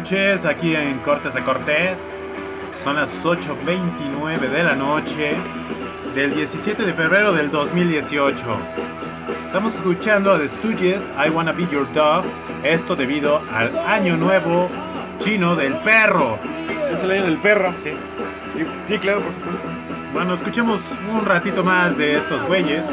noches aquí en Cortes de Cortés. Son las 8.29 de la noche del 17 de febrero del 2018. Estamos escuchando a The Stooges, I Wanna Be Your Dog. Esto debido al año nuevo chino del perro. Es el año del perro, sí. Sí, sí, claro, por supuesto. Bueno, escuchemos un ratito más de estos güeyes.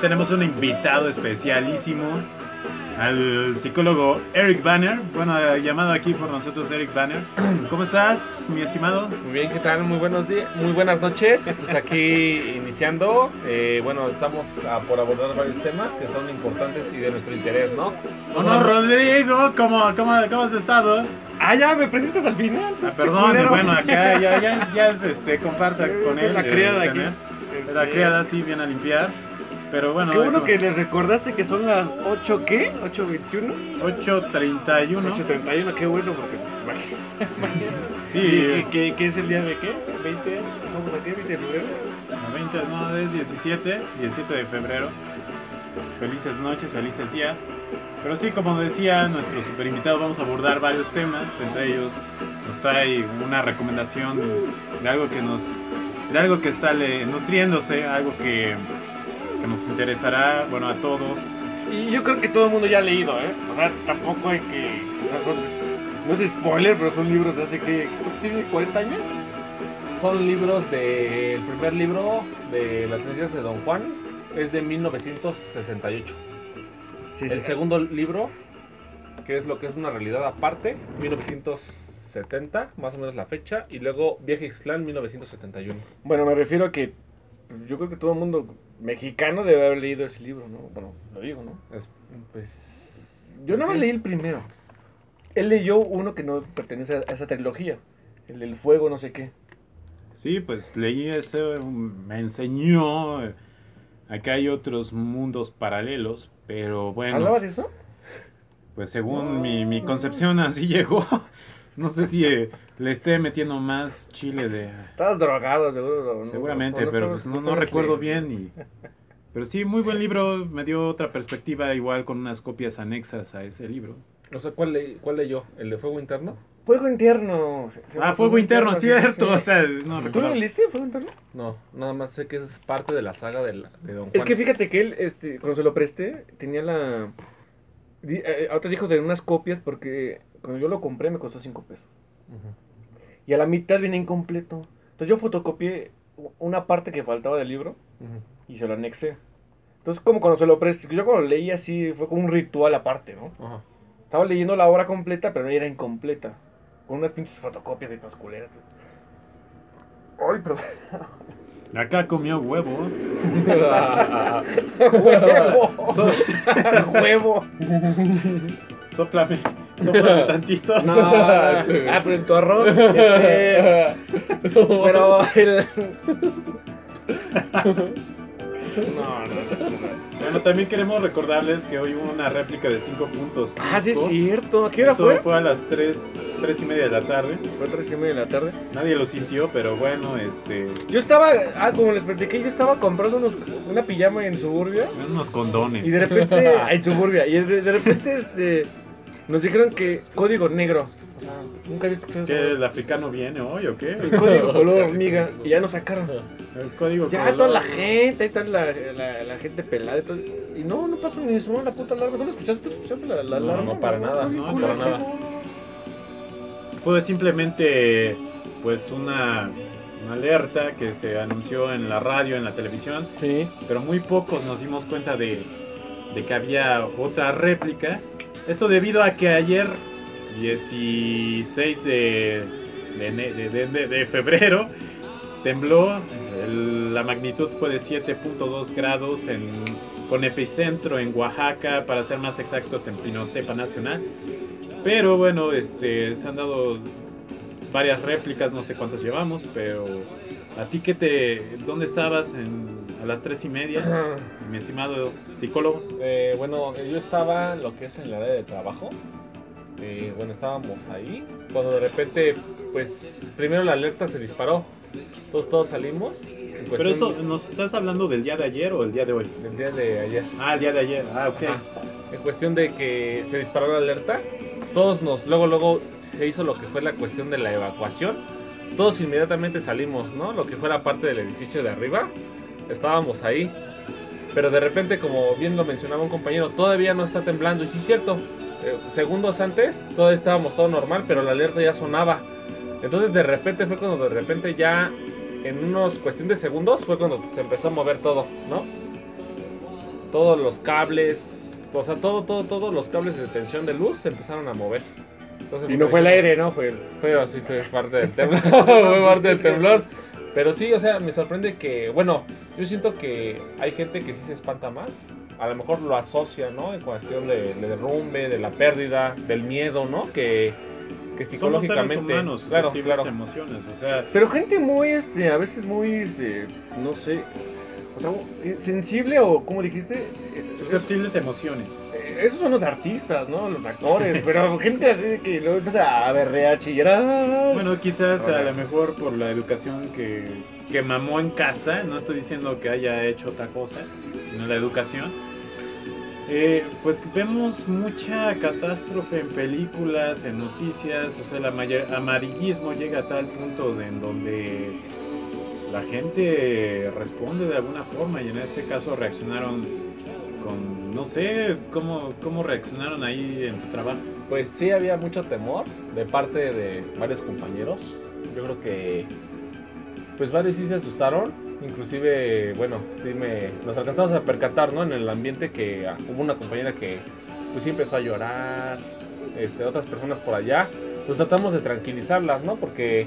Tenemos un invitado especialísimo, al psicólogo Eric Banner, bueno, eh, llamado aquí por nosotros Eric Banner. ¿Cómo estás, mi estimado? Muy bien, ¿qué tal? Muy buenos días, muy buenas noches. Pues aquí iniciando, eh, bueno, estamos a por abordar varios temas que son importantes y de nuestro interés, ¿no? Bueno, Rodrigo, ¿cómo, cómo, cómo has estado? Ah, ya, me presentas al final. Ah, perdón, culero. bueno, acá ya, ya, es- ya es este, comparsa con él. la eh, criada aquí. tener. La criada sí viene a limpiar, pero bueno. Qué bueno que les recordaste que son las 8 qué? 8.21. 8.31. 8.31, qué bueno porque pues, imagínate. Sí, ¿Y qué, qué es el día de qué? ¿20? ¿Estamos aquí? ¿20 de febrero? No, 20, no, es 17, 17 de febrero. Felices noches, felices días. Pero sí, como decía nuestro super invitado, vamos a abordar varios temas. Entre ellos nos trae una recomendación de algo que nos, de algo que está le- nutriéndose, algo que, que nos interesará, bueno, a todos. Y yo creo que todo el mundo ya ha leído, ¿eh? O sea, tampoco hay que... O sea, son, no es spoiler, pero son libros de hace que... ¿Tiene 40 años? Son libros del el primer libro de las noticias de Don Juan, es de 1968. Sí, El segundo libro, que es lo que es una realidad aparte, 1970, más o menos la fecha, y luego Viaje Ixtlán, 1971. Bueno, me refiero a que yo creo que todo el mundo mexicano debe haber leído ese libro, ¿no? Bueno, lo digo, ¿no? Es, pues, Yo nada más Sí. leí el primero. Él leyó uno que no pertenece a esa trilogía. El del fuego, no sé qué. Sí, pues leí ese, um, me enseñó. eh, Acá hay otros mundos paralelos, pero bueno. ¿Hablaba de eso? Pues según mi, mi concepción así llegó. No sé si eh, le esté metiendo más chile de... Estabas drogado, seguro. ¿no? Seguramente, No, pero pues no, recuerdo que- bien. Y... Pero sí, muy buen libro. Me dio otra perspectiva igual con unas copias anexas a ese libro. no sé cuál, le, cuál leyó, el de Fuego Interno. Fuego interno. Ah, Fuego Interno, cierto. sí. O sea, no ¿Tú lo leíste, Fuego interno? No, nada más sé que es parte de la saga de, la- de Don Juan. Es que fíjate que él, este, cuando se lo presté, tenía la... eh, ahorita dijo de unas copias porque cuando yo lo compré me costó 5 pesos. Y a la mitad viene incompleto. Entonces yo fotocopié una parte que faltaba del libro y se lo anexé. Entonces como cuando se lo presté, yo cuando lo leí así fue como un ritual aparte, ¿no? Estaba leyendo la obra completa, pero no era incompleta. Con unas pinches fotocopias de masculeras. Ay, perdón. Acá comió huevo. Huevo. Huevo. Sóplame. Sóplame tantito. No, ah, pero en tu arroz. este, pero el. No, no, no. Bueno, también queremos recordarles que hoy hubo una réplica de 5 puntos. Ah, sí, es cierto. ¿A qué hora Eso fue? fue a las 3, tres y media de la tarde. Fue tres y media de la tarde. Nadie lo sintió, pero bueno, este. Yo estaba, ah, como les platiqué, yo estaba comprando unos, una pijama en Suburbia. Unos condones. Y de repente, en Suburbia, y de, de repente, este, Nos dijeron que código negro. O sea, nunca había escuchado ¿Qué, eso. el africano viene hoy o qué? El código color hormiga. Y ya nos sacaron. El código Ya color- toda la gente, ahí está la, la, la gente pelada y todo. Y no, no pasó ni sonó la puta alarma. ¿No lo escuchaste? ¿Tú escuchaste la, la No, alarma? no, para nada, no, para para nada. Fue simplemente pues una, una alerta que se anunció en la radio, en la televisión, Sí. pero muy pocos nos dimos cuenta de, de que había otra réplica. Esto debido a que ayer, 16 de, de, de- de- febrero, tembló. La magnitud fue de 7.2 grados en, con epicentro en Oaxaca, para ser más exactos en Pinotepa Nacional. Pero bueno, este, se han dado varias réplicas, no sé cuántas llevamos, pero a ti que te, ¿dónde estabas en- a las tres y media, mi estimado psicólogo? Eh, bueno, yo estaba lo que es en la área de trabajo. Eh, bueno, estábamos ahí. Cuando de repente, pues, primero la alerta se disparó. Todos, todos salimos. Pero eso, ¿nos estás hablando del día de ayer o el día de hoy? Del día de ayer. Ah, el día de ayer, ah, ok. Ajá. En cuestión de que se disparó la alerta, todos nos, luego, luego se hizo lo que fue la cuestión de la evacuación. Todos inmediatamente salimos, ¿no? Lo que fue la parte del edificio de arriba, estábamos ahí. Pero de repente, como bien lo mencionaba un compañero, todavía no está temblando. Y sí es cierto, eh, segundos antes, todavía estábamos todo normal, pero la alerta ya sonaba. Entonces de repente fue cuando de repente ya, en unos cuestión de segundos, fue cuando se empezó a mover todo, ¿no? todos los cables, o sea, todo, todo, todos los cables de tensión de luz se empezaron a mover. Entonces, Y no fue el aire, ¿no? Fue. Fue así, fue parte del temblor. fue parte del temblor. Pero sí, o sea, me sorprende que, bueno, yo siento que hay gente que sí se espanta más. A lo mejor lo asocia, ¿no? En cuestión de, de derrumbe, de la pérdida, del miedo, ¿no? Que, que Somos seres psicológicamente. humanos, claro, susceptibles claro. emociones, o sea, Pero gente muy, este, a veces muy, este, no sé, o sea, sensible o, como dijiste, susceptibles emociones. Esos son los artistas, ¿no? Los actores, pero gente así que luego empieza a berrear, chillar. Bueno, quizás a lo mejor por la educación que, que mamó en casa, no estoy diciendo que haya hecho otra cosa, sino la educación. Eh, pues vemos mucha catástrofe en películas, en noticias, o sea, el ama- amarillismo llega a tal punto de en donde la gente responde de alguna forma y en este caso reaccionaron con, no sé, cómo, cómo reaccionaron ahí en tu trabajo. Pues sí había mucho temor de parte de varios compañeros. Yo creo que pues varios sí se asustaron. Inclusive, bueno, sí me nos alcanzamos a percatar, ¿no? En el ambiente que ah, hubo una compañera que pues sí empezó a llorar, este, otras personas por allá. Pues tratamos de tranquilizarlas, ¿no? Porque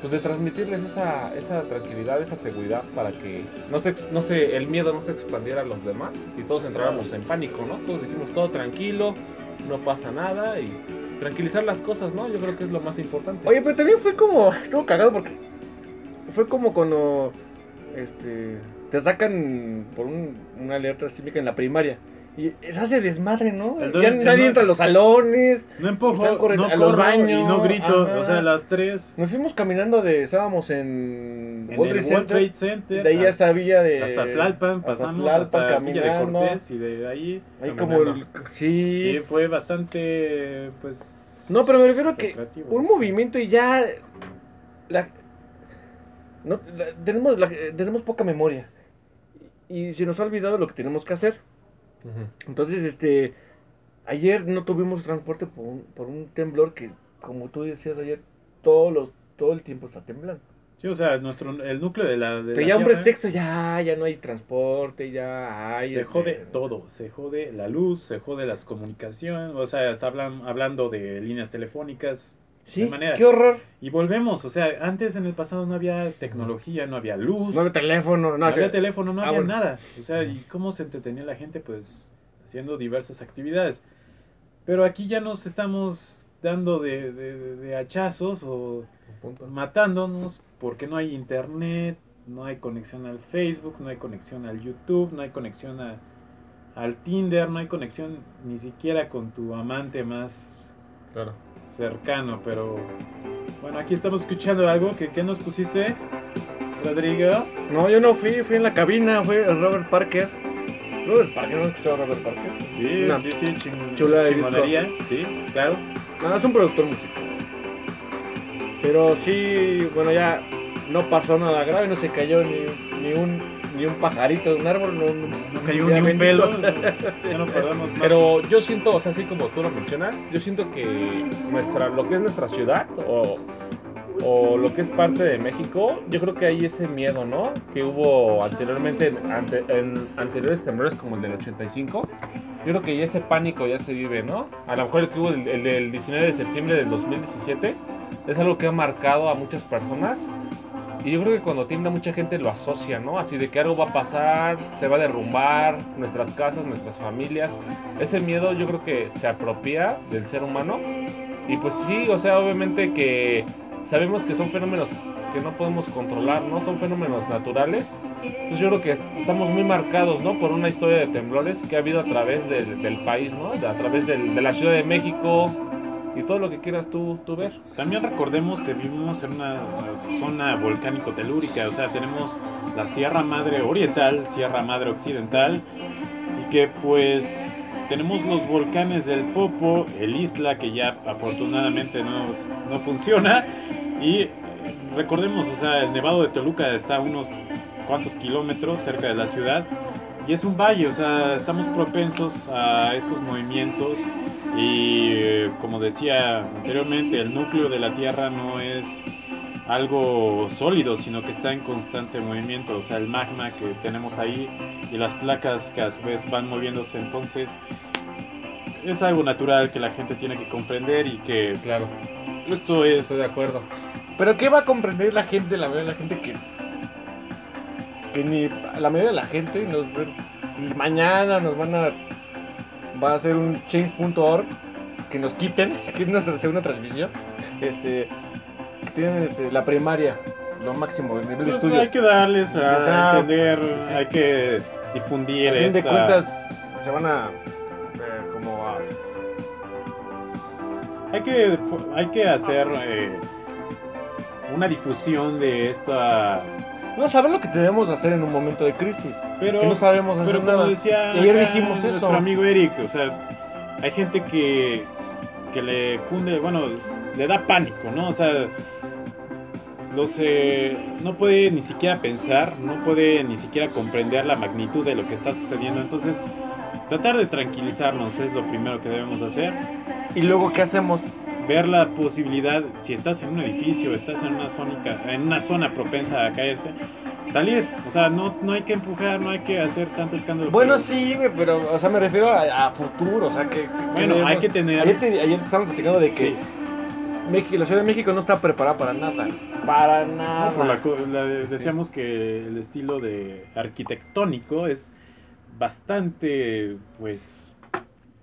pues de transmitirles esa, esa tranquilidad, esa seguridad para que no se, no se, el miedo no se expandiera a los demás y todos entráramos en pánico, ¿no? Todos dijimos todo tranquilo, no pasa nada y tranquilizar las cosas, ¿no? Yo creo que es lo más importante. Oye, pero también fue como, estuvo cagado porque fue como cuando, este, te sacan por un- una alerta sísmica en la primaria. Y se hace desmadre, ¿no? El ya nadie entra a los salones. No empujo, Están no a los baños, y no grito, ajá. o sea, a las 3 Nos fuimos caminando de, estábamos en, en World el Trade World Center, Trade Center, de ahí hasta, hasta Villa de... hasta Tlalpan, hasta pasamos Tlalpan, hasta Villa de. Cortés y de ahí Ahí como el... Sí. Sí, fue bastante, pues... No, pero me refiero a que un movimiento y ya... La, no, la- tenemos, la- tenemos poca memoria. Y se nos ha olvidado lo que tenemos que hacer. Entonces, este... Ayer no tuvimos transporte por un, por un temblor que, como tú decías ayer, todos los, todo el tiempo está temblando. Sí, o sea, nuestro, el núcleo de la... De la ya un pretexto, ya, ya no hay transporte, ya hay... Se este, jode todo, se jode la luz, se jode las comunicaciones, o sea, está hablan- hablando de líneas telefónicas, Sí, de manera- qué horror. y volvemos, o sea, antes en el pasado no había tecnología, no había luz, No hay teléfono, no, no había teléfono, no ah, había bueno. nada. O sea, ¿y cómo se entretenía la gente? Pues haciendo diversas actividades. Pero aquí ya nos estamos dando de, de- de hachazos o matándonos porque no hay internet, no hay conexión al Facebook, no hay conexión al YouTube, no hay conexión a- al Tinder, no hay conexión ni siquiera con tu amante más Claro. Cercano. Pero bueno, aquí estamos escuchando algo. que ¿Qué nos pusiste, Rodrigo? No, yo no fui, fui en la cabina, fue Robert Parker. Robert Parker, ¿no has escuchado a Robert Parker? Sí, sí, sí, ching- chula de chingonería, sí, claro. No, es un productor musical. Pero sí, bueno, ya no pasó nada grave, no se cayó ni, ni un ni un pajarito de un árbol, no, No cayó ni un pelo. Ya no más. Pero yo siento, o sea, así como tú lo mencionas, yo siento que nuestra, lo que es nuestra ciudad o, o lo que es parte de México, yo creo que hay ese miedo, ¿no? Que hubo anteriormente, en, ante- en anteriores temblores como el del 85. Yo creo que ya ese pánico ya se vive, ¿no? A lo mejor el que hubo el, el del 19 de septiembre del 2017 es algo que ha marcado a muchas personas. Y yo creo que cuando tiembla mucha gente lo asocia, ¿no? Así de que algo va a pasar, se va a derrumbar nuestras casas, nuestras familias. Ese miedo yo creo que se apropia del ser humano. Y pues sí, o sea, obviamente que sabemos que son fenómenos que no podemos controlar, ¿no? Son fenómenos naturales. Entonces yo creo que estamos muy marcados, ¿no? Por una historia de temblores que ha habido a través del, del país, ¿no? A través del- de la Ciudad de México y todo lo que quieras tú, tú ver. También recordemos que vivimos en una zona volcánico-telúrica, o sea, tenemos la Sierra Madre Oriental, Sierra Madre Occidental, y que pues tenemos los volcanes del Popo, el Isla, que ya afortunadamente no, no funciona, y recordemos, o sea, el Nevado de Toluca está a unos cuantos kilómetros cerca de la ciudad, y es un valle, o sea, estamos propensos a estos movimientos y eh, como decía anteriormente, el núcleo de la Tierra no es algo sólido, sino que está en constante movimiento, o sea, el magma que tenemos ahí y las placas que a su vez van moviéndose, entonces es algo natural que la gente tiene que comprender y que Claro, esto es estoy de acuerdo. Pero ¿qué va a comprender la gente, la de la gente que que ni la mayoría de la gente nos ve- mañana nos van a va a hacer un change.org que nos quiten, que es nuestra segunda transmisión. Este tienen este, la primaria, lo máximo, el nivel de pues, estudio. hay que darles a O sea, entender, sí. hay que difundir a fin de esta- cuentas se van a eh, como a Hay que, hay que hacer eh, una difusión de esta... no saber lo que tenemos que hacer en un momento de crisis. Pero, que no sabemos hacer pero como nada. decía Y ayer dijimos eso. nuestro amigo Eric, o sea, hay gente que, que le cunde, bueno, le da pánico, ¿no? O sea, los, eh, no puede ni siquiera pensar, no puede ni siquiera comprender la magnitud de lo que está sucediendo. Entonces, tratar de tranquilizarnos es lo primero que debemos hacer. Y luego qué hacemos? Ver la posibilidad, si estás en un edificio, estás en una, zónica, en una zona propensa a caerse, salir. O sea, no, no hay que empujar, no hay que hacer tanto escándalo. Bueno, pero- sí, güey, pero, o sea, me refiero a, a futuro, o sea, que... que Bueno, hay que tener... Ayer, te, ayer estábamos platicando de que Sí. México, la Ciudad de México no está preparada para nada. Para nada. No, la la decíamos que el estilo de arquitectónico es bastante, pues,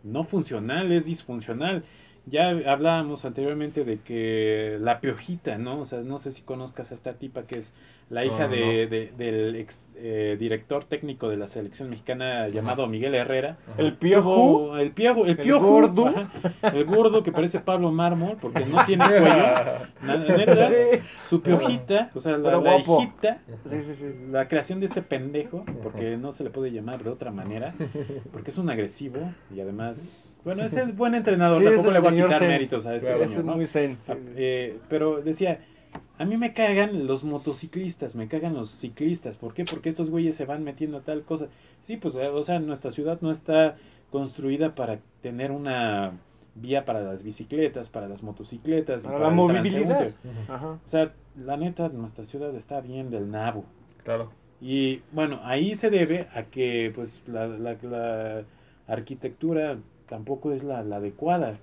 no funcional, es disfuncional. Ya hablábamos anteriormente de que la piojita, ¿no? O sea, no sé si conozcas a esta tipa que es la hija No, de, de- del ex eh, director técnico de la selección mexicana llamado Miguel Herrera. Ajá. El piojo. El piojo, el El piojo. gordo. ajá, el gordo que parece Pablo Mármol porque no tiene cuello. Neta, su piojita, o sea, la, hijita, Sí, sí, sí. la creación de este pendejo, porque no se le puede llamar de otra manera, porque es un agresivo y además, bueno, es el buen entrenador, tampoco le voy a quitar méritos a este Claro, señor, es ¿no? muy sí. Ah, eh, pero decía, a mí me cagan los motociclistas, me cagan los ciclistas. ¿Por qué? Porque estos güeyes se van metiendo a tal cosa. Sí, pues, eh, o sea, nuestra ciudad no está construida para tener una vía para las bicicletas, para las motocicletas, y Para para la el movilidad. Ajá. O sea, la neta, nuestra ciudad está bien del nabo. Claro. Y bueno, ahí se debe a que pues la, la- la arquitectura tampoco es la, la adecuada.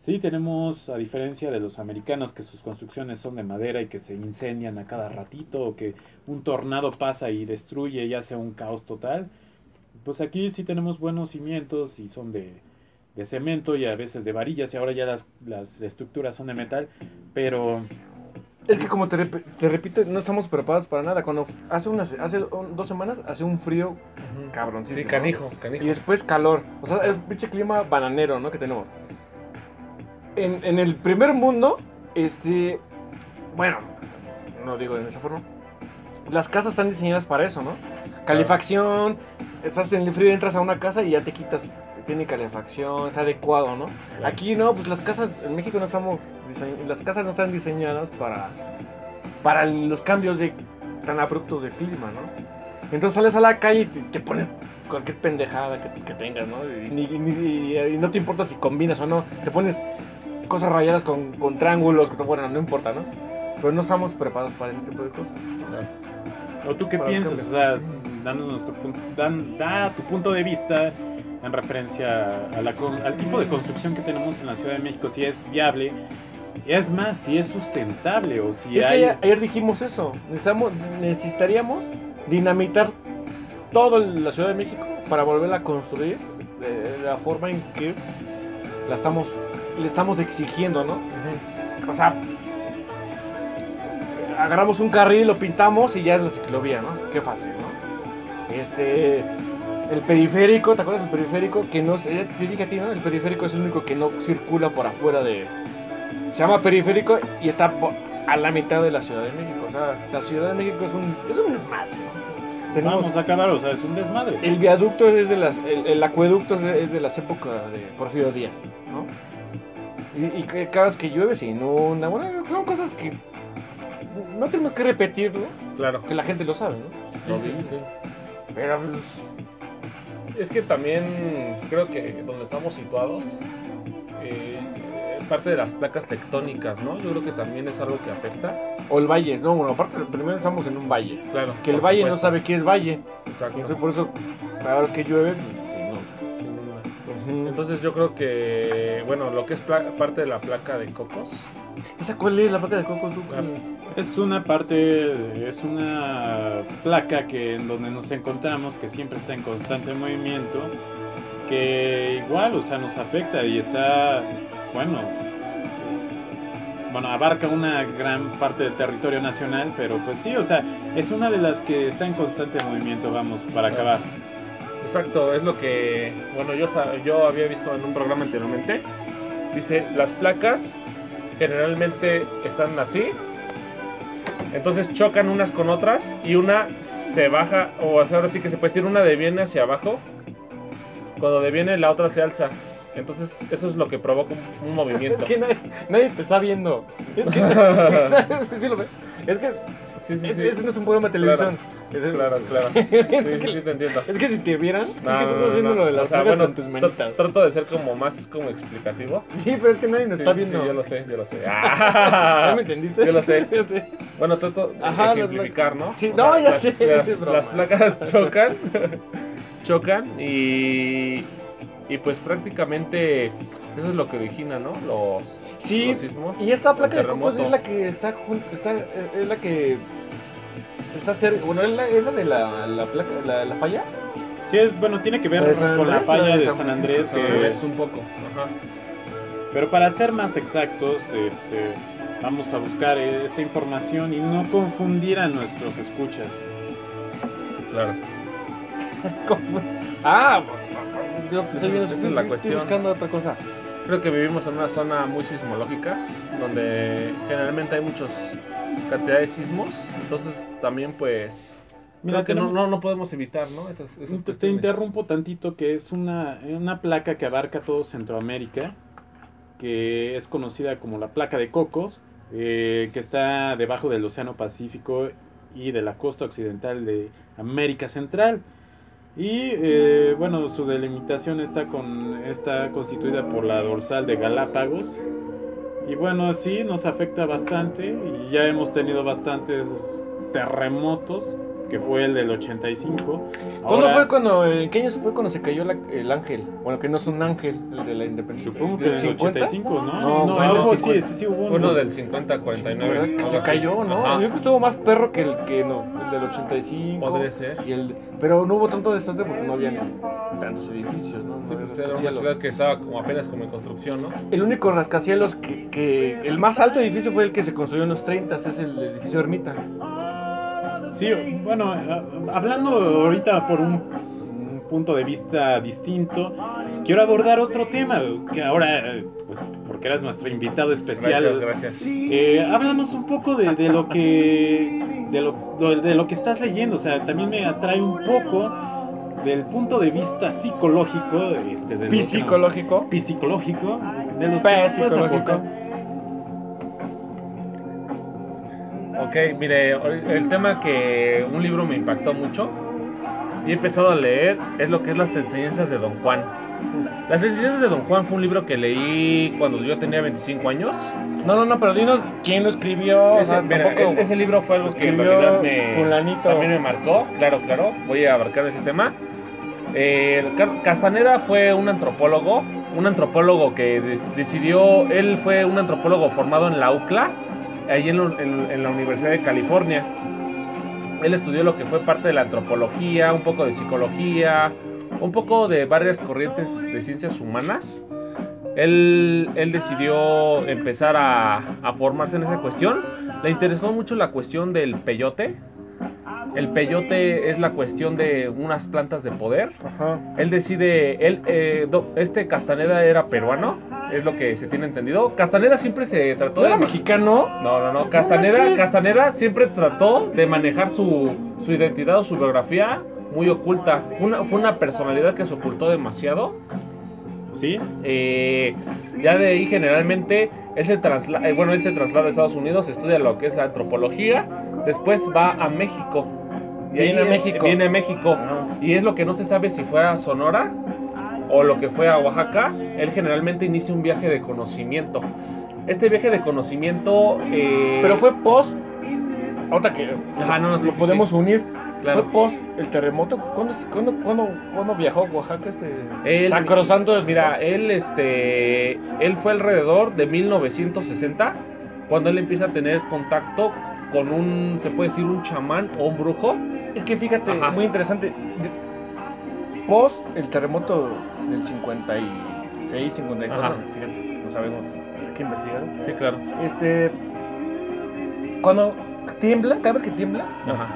Sí, tenemos, a diferencia de los americanos, que sus construcciones son de madera y que se incendian a cada ratito, o que un tornado pasa y destruye y hace un caos total, pues aquí sí tenemos buenos cimientos y son de, de cemento y a veces de varillas, y ahora ya las, las estructuras son de metal, pero Es que como te, rep- te repito, no estamos preparados para nada. Cuando hace unas, hace un- dos semanas hace un frío cabrón. Sí, canijo, canijo. Y después calor. O sea, el pinche clima bananero, ¿no? Que tenemos. En, en el primer mundo, este. Bueno, no lo digo de esa forma. Las casas están diseñadas para eso, ¿no? calefacción, estás en el frío, entras a una casa y ya te quitas, tiene calefacción, está adecuado, ¿no? Aquí no, pues las casas, en México no estamos, las casas no están diseñadas para, para los cambios de, tan abruptos de clima, ¿no? Entonces sales a la calle y te, te pones cualquier pendejada que, que tengas, ¿no? Y no te importa si combinas o no, te pones cosas rayadas con, con triángulos, con- bueno, no importa, ¿no? Pero no estamos preparados para ese tipo de cosas. ¿O tú qué Para piensas? cambio. O sea, dándonos tu punto, dan, da tu punto de vista en referencia a la al tipo de construcción que tenemos en la Ciudad de México, si es viable, es más, si es sustentable o si es que hay... ayer, ayer dijimos eso, necesitamos, necesitaríamos dinamitar toda la Ciudad de México para volverla a construir de la forma en que la estamos, le estamos exigiendo, ¿no? O sea, agarramos un carril, lo pintamos y ya es la ciclovía, ¿no? Qué fácil, ¿no? Este, el periférico, ¿te acuerdas del periférico? Que no, sé, te dije a ti, ¿no? El periférico es el único que no circula por afuera de... Se llama periférico y está a la mitad de la Ciudad de México. O sea, la Ciudad de México es un, es un desmadre, ¿no? Tenemos- Vamos a acabar, o sea, es un desmadre. el viaducto es de las, el, el acueducto es de, es de las épocas de Porfirio Díaz, ¿no? Y, y que cada vez que llueve se inunda, bueno, son cosas que no tenemos que repetirlo, Claro. que la gente lo sabe, ¿no? Sí, sí, sí. Pero pues, Es que también creo que donde estamos situados, eh, parte de las placas tectónicas, ¿no? Yo creo que también es algo que afecta. o el valle, no, bueno, aparte primero estamos en un valle, Claro. que el valle no sabe qué es valle, Exacto. entonces por eso cada vez que llueve, Entonces yo creo que, bueno, lo que es parte de la placa de cocos, ¿Esa cuál es la placa de coco? tú? Ah, Es una parte, es una placa que en donde nos encontramos que siempre está en constante movimiento, que igual, o sea, nos afecta y está, bueno, bueno, abarca una gran parte del territorio nacional, pero pues sí, o sea, es una de las que está en constante movimiento, vamos, para acabar. Exacto, es lo que, bueno, yo, yo había visto en un programa anteriormente. Dice, las placas generalmente están así. Entonces chocan unas con otras y una se baja, o sea, ahora sí que se puede decir, una deviene hacia abajo. Cuando deviene, la otra se alza. Entonces, eso es lo que provoca un, un movimiento. Es que nadie, nadie te está viendo. Es que, es que Sí, sí, es- sí. este no es un programa de televisión. Claro, claro. es Sí, que, sí, sí, te entiendo. es que si te vieran, es que estás no, haciendo no. lo de las O sea, placas bueno, con tus tr- manitas. Trato de ser como más como explicativo. Sí, pero es que nadie nos Sí, está sí, viendo. yo lo sé, yo lo sé. ¿Ya Ah, me entendiste? Yo lo sé. Yo sé. bueno, trato de Ajá, ejemplificar, ¿no? Sí, O no, sea, ya las, sé, las placas chocan, chocan y, y pues prácticamente eso es lo que origina, ¿no? Los, Sí, los sismos. y esta placa de cocos terremoto. es la que está, está es la que está cerca, bueno, es la, es la de la, la placa, la, la falla. Sí, es, bueno, tiene que ver ¿La de San con la falla de San Andrés, que, un poco. Ajá. pero para ser más exactos, este, vamos a buscar eh, esta información y no confundir a nuestros escuchas. Claro. Ah, yo pues, estoy, Esa es estoy- la estoy cuestión. buscando otra cosa. Creo que vivimos en una zona muy sismológica, donde generalmente hay muchas cantidades de sismos. Entonces también pues... Mira, creo que no, tenemos- no, no podemos evitar, ¿no? Esas, esas Te, interrumpo tantito que es una, una placa que abarca todo Centroamérica, que es conocida como la placa de Cocos, eh, que está debajo del Océano Pacífico y de la costa occidental de América Central. Y eh, bueno, su delimitación está, con, está constituida por la dorsal de Galápagos. Y bueno, sí, nos afecta bastante y ya hemos tenido bastantes terremotos, que fue el del 85. ¿Cuándo Ahora- fue cuando, en qué año fue cuando se cayó la- el ángel? Bueno, que no es un ángel, el de la independencia. Supongo que ¿Del en el 85, ¿no? No, no, 50. sí, sí, sí hubo uno. Uno del 50 al 49. ¿Verdad? Que se cayó, ¿no? Ajá. Yo creo que estuvo más perro que el que no, el del 85. Podría ser. Y el, pero no hubo tanto desastre porque no había tantos edificios, ¿no? Sí, No pues había era una ciudad que estaba como apenas como en construcción, ¿no? El único rascacielos que, que- El más alto edificio fue el que se construyó en los 30, es el edificio Ermita. Sí, bueno, a- hablando ahorita por un, un punto de vista distinto, quiero abordar otro tema, que ahora, eh, pues, porque eras nuestro invitado especial. Gracias, gracias. Eh, háblanos un poco de, de lo que de lo, de lo que estás leyendo. O sea, también me atrae un poco del punto de vista psicológico, este, de Psicológico. psicológico, de los que Ok, mire, el tema que un libro me impactó mucho y he empezado a leer es lo que es las enseñanzas de Don Juan. Las enseñanzas de Don Juan fue un libro que leí cuando yo tenía 25 años. No, no, no, pero dinos quién lo escribió. o Ese, sea, mira, es- ese libro fue algo que en realidad me, fulanito. también me marcó. Claro, claro, voy a abarcar ese tema. Eh, Castaneda fue un antropólogo, un antropólogo que de- decidió, él fue un antropólogo formado en la UCLA, ahí en, lo- en- en la Universidad de California. Él estudió lo que fue parte de la antropología, un poco de psicología, un poco de varias corrientes de ciencias humanas. Él, él decidió empezar a, a formarse en esa cuestión. Le interesó mucho la cuestión del peyote. El peyote es la cuestión de unas plantas de poder. Ajá. Él decide, él, eh, do- este Castaneda era peruano, es lo que se tiene entendido. Castaneda siempre se trató ¿No era de... mexicano? No, no, no. Castaneda. Castaneda siempre trató de manejar su, su identidad o su biografía muy oculta. Una, fue una personalidad que se ocultó demasiado. ¿Sí? Eh, ya de ahí generalmente él se traslada, bueno, él se traslada a Estados Unidos, estudia lo que es la antropología, después va a México. Viene ahí a México. Viene a México. No. Y es lo que no se sabe si fue a Sonora o lo que fue a Oaxaca. Él generalmente inicia un viaje de conocimiento. Este viaje de conocimiento... eh, Pero fue post. Ahorita que Ajá, no, no, sí, lo sí, podemos sí. unir. Claro. Fue post el terremoto. ¿Cuándo, cuándo, cuándo, cuándo viajó a Oaxaca este? Él- Sacrosanto es Mira, él, este, él fue alrededor de 1960 cuando él empieza a tener contacto con un, se puede decir, un chamán o un brujo. Es que fíjate, Ajá. muy interesante. Post el terremoto del 56, 54, Ajá. fíjate, no sabemos, hay que investigar. Sí, claro. Este, cuando tiembla, cada vez que tiembla, Ajá.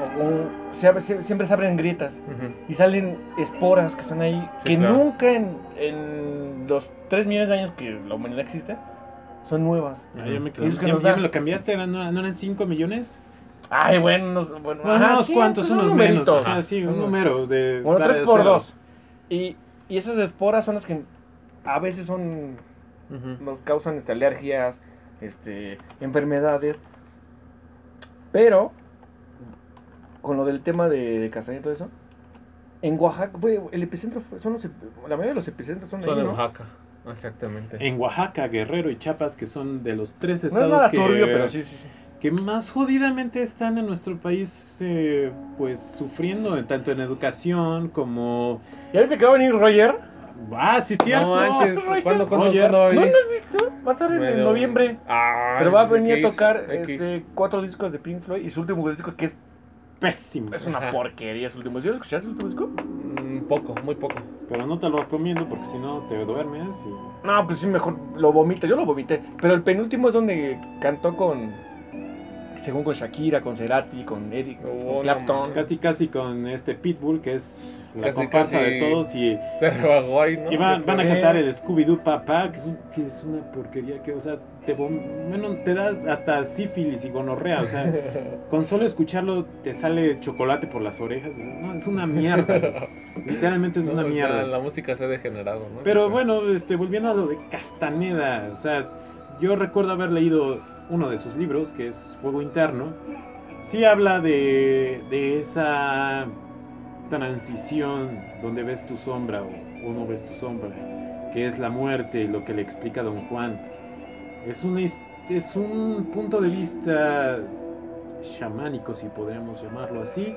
O- o se abre- sie- siempre se abren grietas Ujú. y salen esporas que están ahí, Sí, que claro. nunca en, en los 3 millones de años que la humanidad existe, son nuevas. Ah, yo me ¿Y quedé. es que ¿Ya, nos ya me lo cambiaste? ¿Eran- ¿No, no eran 5 millones? Ay, bueno, unos, bueno, Bueno, ajá, unos sí, cuantos, pues, unos menos. O sea, sí, un número de. Bueno, 3 varios por ceros. 2. Y, y esas esporas son las que a veces son Ujú. nos causan este, alergias, este, enfermedades. Pero, con lo del tema de, de Castañeda y todo eso, en Oaxaca, fue, el epicentro fue- son los, la mayoría de los epicentros son, Son ahí, en ¿no? Oaxaca. Exactamente. En Oaxaca, Guerrero y Chiapas, que son de los tres No es estados que, turbio, pero sí, sí, sí. que más jodidamente están en nuestro país, eh, pues sufriendo, tanto en educación como. ¿Ya viste que va a venir Roger? Ah, sí, es cierto. No manches, Roger. ¿cuándo, cuándo, Roger. cuándo va a ¿No, no venir? has visto? Va a estar en, noviembre. Ah, Pero va a pues venir a tocar este, cuatro discos de Pink Floyd y su último disco que es, Pésimo. es una Ajá. porquería. Su último. ¿Sí lo escuchaste el último disco? Mm, poco, muy poco. Pero no te lo recomiendo porque si no te duermes. Y... No, pues sí, mejor lo vomita. Yo lo vomité. Pero el penúltimo es donde cantó con. Según con Shakira, con Cerati, con Eric, Oh, con Clapton. Casi, casi con este Pitbull, que es la Casi, comparsa casi. de todos. Y, Se ahí, ¿no? y van, van a cantar el Scooby-Doo Papá, que es, un- que es una porquería que, o sea, te, bueno, te da hasta sífilis y gonorrea. O sea, con solo escucharlo te sale chocolate por las orejas. o sea, no, es una mierda. Literalmente es No, una sea, mierda. la música se ha degenerado, ¿no? Pero bueno, este, volviendo a lo de Castaneda, o sea, yo recuerdo haber leído uno de sus libros, que es Fuego Interno. Sí habla de, de esa transición donde ves tu sombra o, o no ves tu sombra, que es la muerte y lo que le explica Don Juan. Es, his- es un punto de vista chamánico, si podríamos llamarlo así,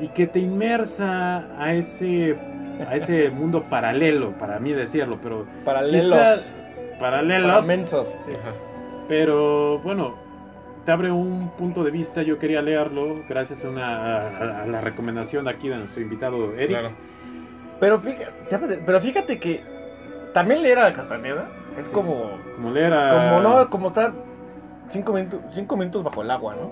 y que te inmersa a ese, a ese mundo paralelo, para mí decirlo, pero Paralelos. quizá- paralelos, Mensos. Ajá. pero bueno, te abre un punto de vista, yo quería leerlo gracias a, una, a, a la recomendación aquí de nuestro invitado Eric. Claro. Pero fíjate, pero fíjate que también leer a Castaneda es Sí. como. Como leer a... Como no, como estar cinco minutos, cinco minutos bajo el agua, ¿no?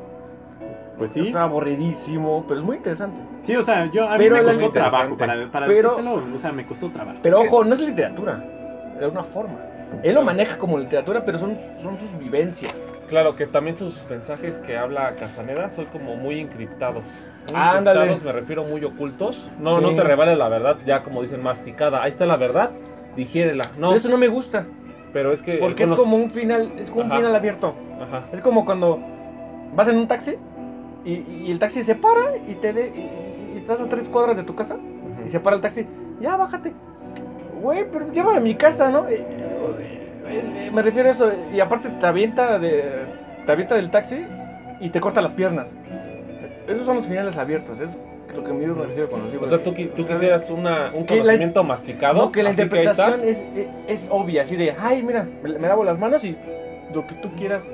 Pues sí, Es aburridísimo, pero es muy interesante. sí, o sea, yo, a mí Pero me costó trabajo, para, para Pero- decírtelo, o sea, me costó trabajo. Pero Es que- ojo, no es literatura, es una forma. Él lo maneja como literatura, pero son, son sus vivencias. Claro, que también sus mensajes que habla Castaneda son como muy encriptados. Muy Ándale. encriptados, me refiero muy ocultos. No, Sí. no te revales la verdad, ya como dicen, masticada. Ahí está la verdad, digiérela. No, Pero eso no me gusta, pero es que... porque es como un final, es como un final abierto. Ajá. Es como cuando vas en un taxi y, y el taxi se para y te de, y, y estás a tres cuadras de tu casa y se para el taxi. Ya, bájate. Güey, pero llévame a mi casa, ¿no? Eh, es- eh, me refiero a eso. Y aparte te avienta, de, te avienta del taxi y te corta las piernas. Esos son los finales abiertos. Es lo que yo me refiero con los O libros. sea, tú, tú quisieras una, un Que la- conocimiento masticado. No, que la así ahí está. interpretación es, es, es obvia, así de, ay, mira, me, me lavo las manos y lo que tú quieras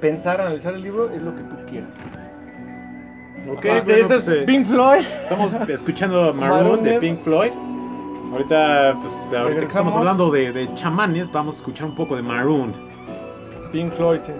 pensar, analizar el libro es lo que tú quieras. Ok, Este, bueno, esto pues, eh, es Pink Floyd. Estamos escuchando Maroon Maroon, de ¿eh? Pink Floyd. Ahorita, pues, ahorita que estamos hablando de, de chamanes, vamos a escuchar un poco de Maroon. Pink Floyd, sí.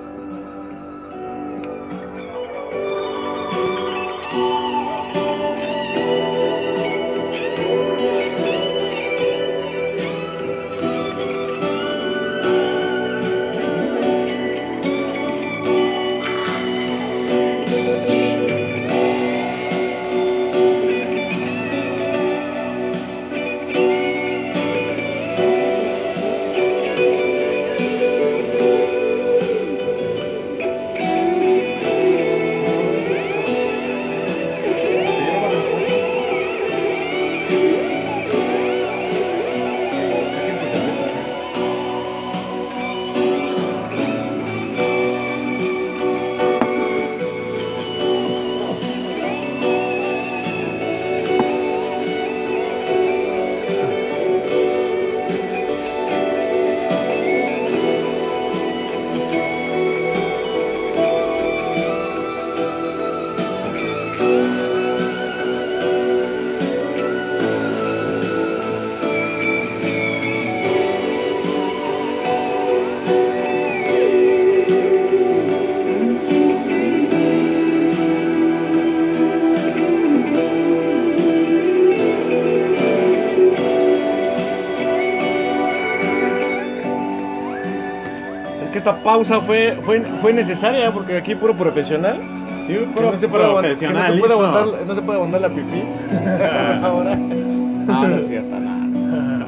Pausa fue, fue, fue necesaria porque aquí puro profesional. Sí, puro no se puede aguantar- que no se puede aguantar, no se puede aguantar la pipí. Ahora. No, no es cierto, no.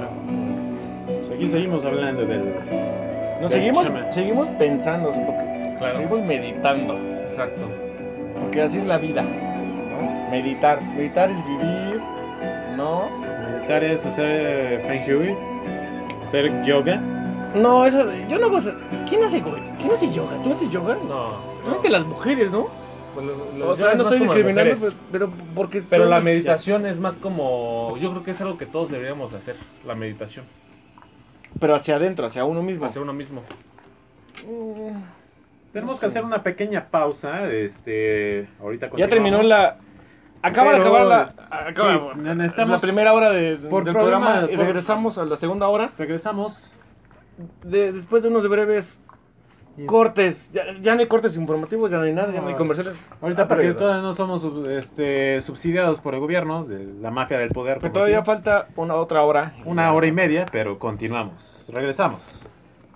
Pues aquí seguimos hablando del. Nos del seguimos, seguimos pensando, porque Claro. seguimos meditando. Exacto. Porque así es la vida. ¿no? Meditar. Meditar es vivir. ¿No? Meditar es hacer Feng Shui, hacer yoga. No, eso, yo no hago. ¿Quién hace, güey? ¿Quién hace yoga? ¿Tú haces yoga? No. Solamente las mujeres, ¿no? Pues lo- lo- O sea, no estoy discriminando, pues, pero porque. Pero la Ya. meditación es más como. Yo creo que es algo que todos deberíamos hacer. La meditación. Pero hacia adentro, hacia uno mismo. Hacia uno mismo. Mm, Tenemos que hacer una pequeña pausa. Este, ahorita Ya terminó la. Acaba Pero- de acabar la. Acaba, Sí, necesitamos- la primera hora de, por del problema- programa y por- regresamos a la segunda hora. Regresamos. De- después de unos breves cortes. Ya, ya no hay cortes informativos, ya no hay nada, ya no hay comerciales. Ahorita Ah, porque todavía no somos este, subsidiados por el gobierno, de la mafia del poder. Pero todavía falta una otra hora. Una hora y media, pero continuamos. Regresamos.